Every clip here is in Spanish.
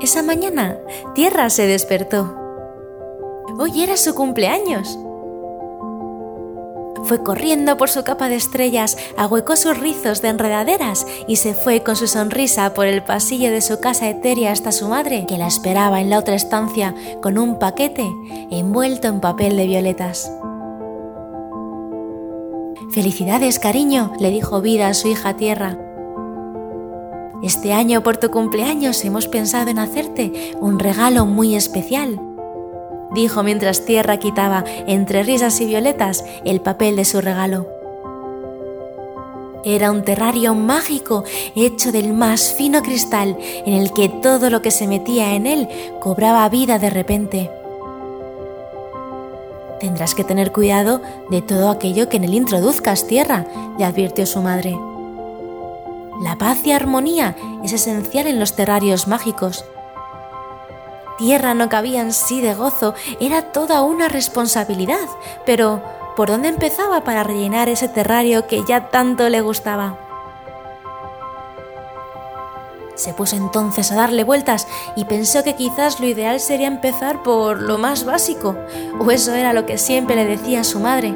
Esa mañana, Tierra se despertó. Hoy era su cumpleaños. Fue corriendo por su capa de estrellas, ahuecó sus rizos de enredaderas y se fue con su sonrisa por el pasillo de su casa etérea hasta su madre, que la esperaba en la otra estancia con un paquete envuelto en papel de violetas. Felicidades, cariño, le dijo Vida a su hija Tierra. Este año por tu cumpleaños hemos pensado en hacerte un regalo muy especial dijo mientras Tierra quitaba, entre risas y violetas, el papel de su regalo. Era un terrario mágico hecho del más fino cristal en el que todo lo que se metía en él cobraba vida de repente. Tendrás que tener cuidado de todo aquello que en él introduzcas, Tierra, le advirtió su madre. La paz y armonía es esencial en los terrarios mágicos tierra no cabía en sí de gozo, era toda una responsabilidad. Pero, ¿por dónde empezaba para rellenar ese terrario que ya tanto le gustaba? Se puso entonces a darle vueltas y pensó que quizás lo ideal sería empezar por lo más básico, o eso era lo que siempre le decía su madre.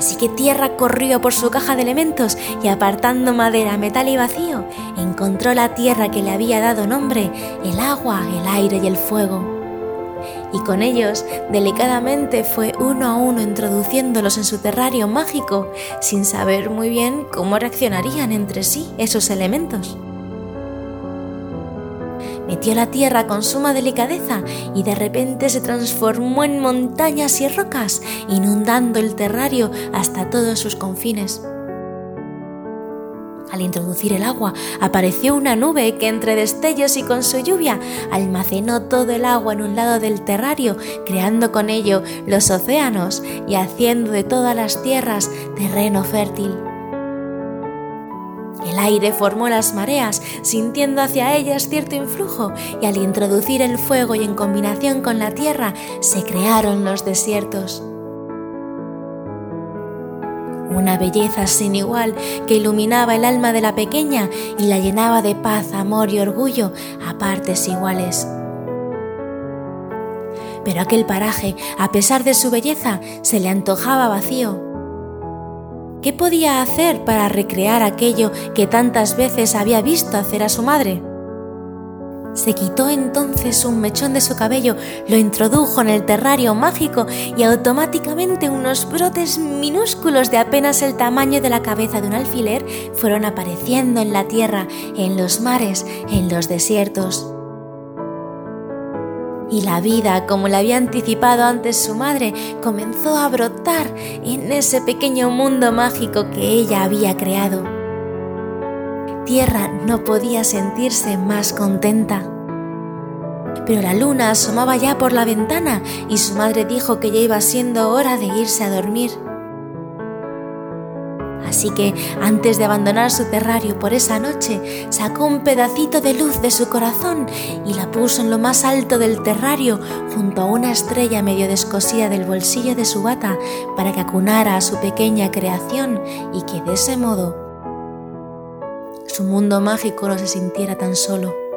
Así que Tierra corrió por su caja de elementos y apartando madera, metal y vacío, encontró la tierra que le había dado nombre, el agua, el aire y el fuego. Y con ellos, delicadamente fue uno a uno introduciéndolos en su terrario mágico, sin saber muy bien cómo reaccionarían entre sí esos elementos metió la tierra con suma delicadeza y de repente se transformó en montañas y rocas, inundando el terrario hasta todos sus confines. Al introducir el agua, apareció una nube que entre destellos y con su lluvia almacenó todo el agua en un lado del terrario, creando con ello los océanos y haciendo de todas las tierras terreno fértil. El aire formó las mareas, sintiendo hacia ellas cierto influjo, y al introducir el fuego y en combinación con la tierra, se crearon los desiertos. Una belleza sin igual que iluminaba el alma de la pequeña y la llenaba de paz, amor y orgullo a partes iguales. Pero aquel paraje, a pesar de su belleza, se le antojaba vacío ¿Qué podía hacer para recrear aquello que tantas veces había visto hacer a su madre? Se quitó entonces un mechón de su cabello, lo introdujo en el terrario mágico y automáticamente unos brotes minúsculos de apenas el tamaño de la cabeza de un alfiler fueron apareciendo en la tierra, en los mares, en los desiertos y la vida, como le había anticipado antes su madre, comenzó a brotar en ese pequeño mundo mágico que ella había creado. Tierra no podía sentirse más contenta. Pero la luna asomaba ya por la ventana y su madre dijo que ya iba siendo hora de irse a dormir. Así que, antes de abandonar su terrario por esa noche, sacó un pedacito de luz de su corazón y la puso en lo más alto del terrario, junto a una estrella medio descosida del bolsillo de su bata, para que acunara a su pequeña creación y que de ese modo su mundo mágico no se sintiera tan solo.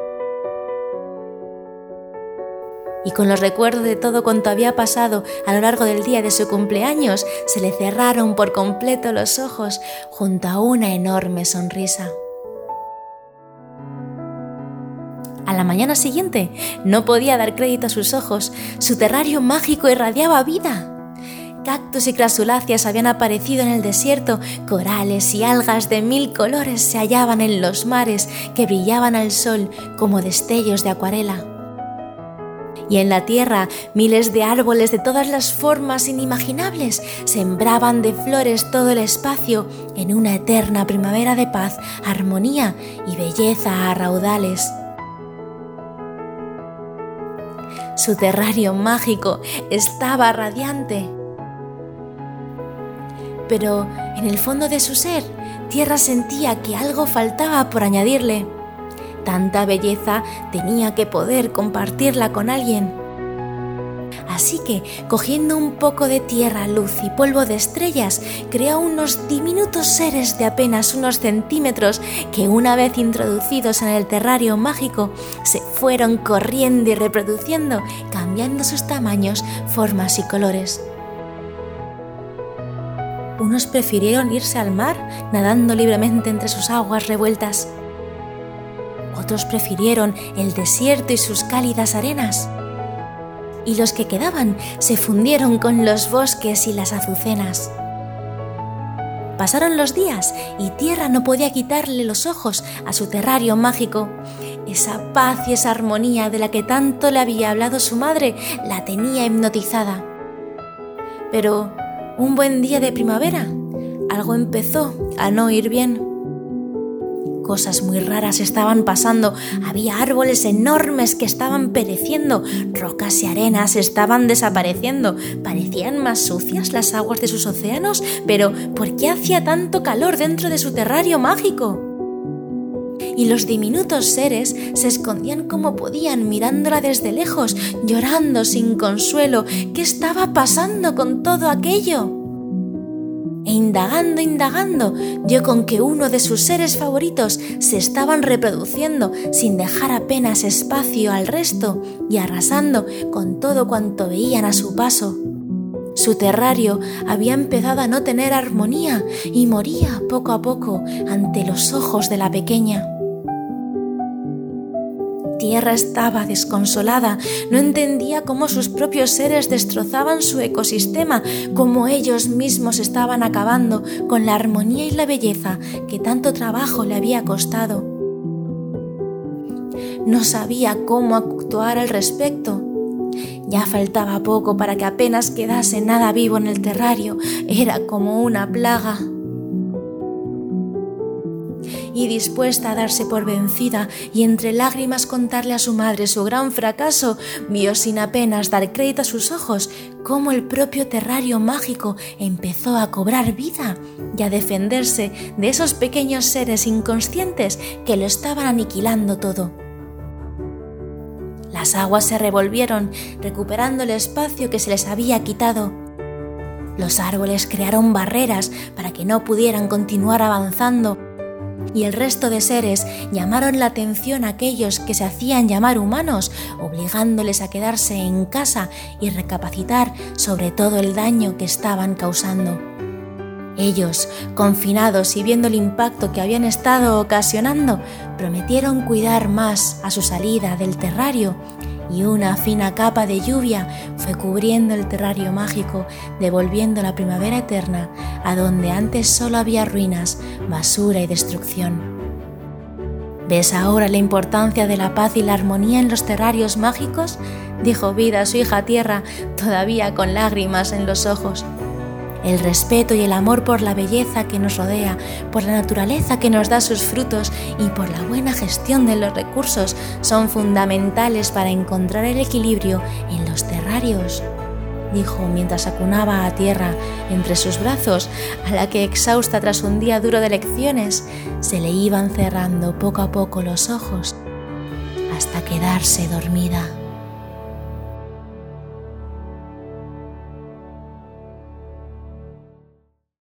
Y con los recuerdos de todo cuanto había pasado a lo largo del día de su cumpleaños, se le cerraron por completo los ojos junto a una enorme sonrisa. A la mañana siguiente no podía dar crédito a sus ojos, su terrario mágico irradiaba vida. Cactus y crasuláceas habían aparecido en el desierto, corales y algas de mil colores se hallaban en los mares que brillaban al sol como destellos de acuarela y en la tierra miles de árboles de todas las formas inimaginables sembraban de flores todo el espacio en una eterna primavera de paz, armonía y belleza a raudales. Su terrario mágico estaba radiante. Pero en el fondo de su ser, Tierra sentía que algo faltaba por añadirle. Tanta belleza tenía que poder compartirla con alguien. Así que, cogiendo un poco de tierra, luz y polvo de estrellas, creó unos diminutos seres de apenas unos centímetros que una vez introducidos en el terrario mágico, se fueron corriendo y reproduciendo, cambiando sus tamaños, formas y colores. Unos prefirieron irse al mar, nadando libremente entre sus aguas revueltas. Otros prefirieron el desierto y sus cálidas arenas y los que quedaban se fundieron con los bosques y las azucenas. Pasaron los días y Tierra no podía quitarle los ojos a su terrario mágico. Esa paz y esa armonía de la que tanto le había hablado su madre la tenía hipnotizada. Pero un buen día de primavera, algo empezó a no ir bien. Cosas muy raras estaban pasando. Había árboles enormes que estaban pereciendo. Rocas y arenas estaban desapareciendo. Parecían más sucias las aguas de sus océanos. Pero, ¿por qué hacía tanto calor dentro de su terrario mágico? y los diminutos seres se escondían como podían mirándola desde lejos, llorando sin consuelo. ¿Qué estaba pasando con todo aquello? Indagando, indagando, dio con que uno de sus seres favoritos se estaban reproduciendo sin dejar apenas espacio al resto y arrasando con todo cuanto veían a su paso. Su terrario había empezado a no tener armonía y moría poco a poco ante los ojos de la pequeña tierra estaba desconsolada, no entendía cómo sus propios seres destrozaban su ecosistema, cómo ellos mismos estaban acabando con la armonía y la belleza que tanto trabajo le había costado. No sabía cómo actuar al respecto. Ya faltaba poco para que apenas quedase nada vivo en el terrario, era como una plaga y dispuesta a darse por vencida y entre lágrimas contarle a su madre su gran fracaso, vio sin apenas dar crédito a sus ojos cómo el propio terrario mágico empezó a cobrar vida y a defenderse de esos pequeños seres inconscientes que lo estaban aniquilando todo. Las aguas se revolvieron, recuperando el espacio que se les había quitado. Los árboles crearon barreras para que no pudieran continuar avanzando y el resto de seres llamaron la atención a aquellos que se hacían llamar humanos, obligándoles a quedarse en casa y recapacitar sobre todo el daño que estaban causando. Ellos, confinados y viendo el impacto que habían estado ocasionando, prometieron cuidar más a su salida del terrario y una fina capa de lluvia fue cubriendo el terrario mágico, devolviendo la primavera eterna a donde antes solo había ruinas, basura y destrucción. ¿Ves ahora la importancia de la paz y la armonía en los terrarios mágicos? dijo Vida a su hija Tierra, todavía con lágrimas en los ojos el respeto y el amor por la belleza que nos rodea, por la naturaleza que nos da sus frutos y por la buena gestión de los recursos son fundamentales para encontrar el equilibrio en los terrarios dijo mientras acunaba a tierra entre sus brazos, a la que, exhausta tras un día duro de lecciones, se le iban cerrando poco a poco los ojos hasta quedarse dormida.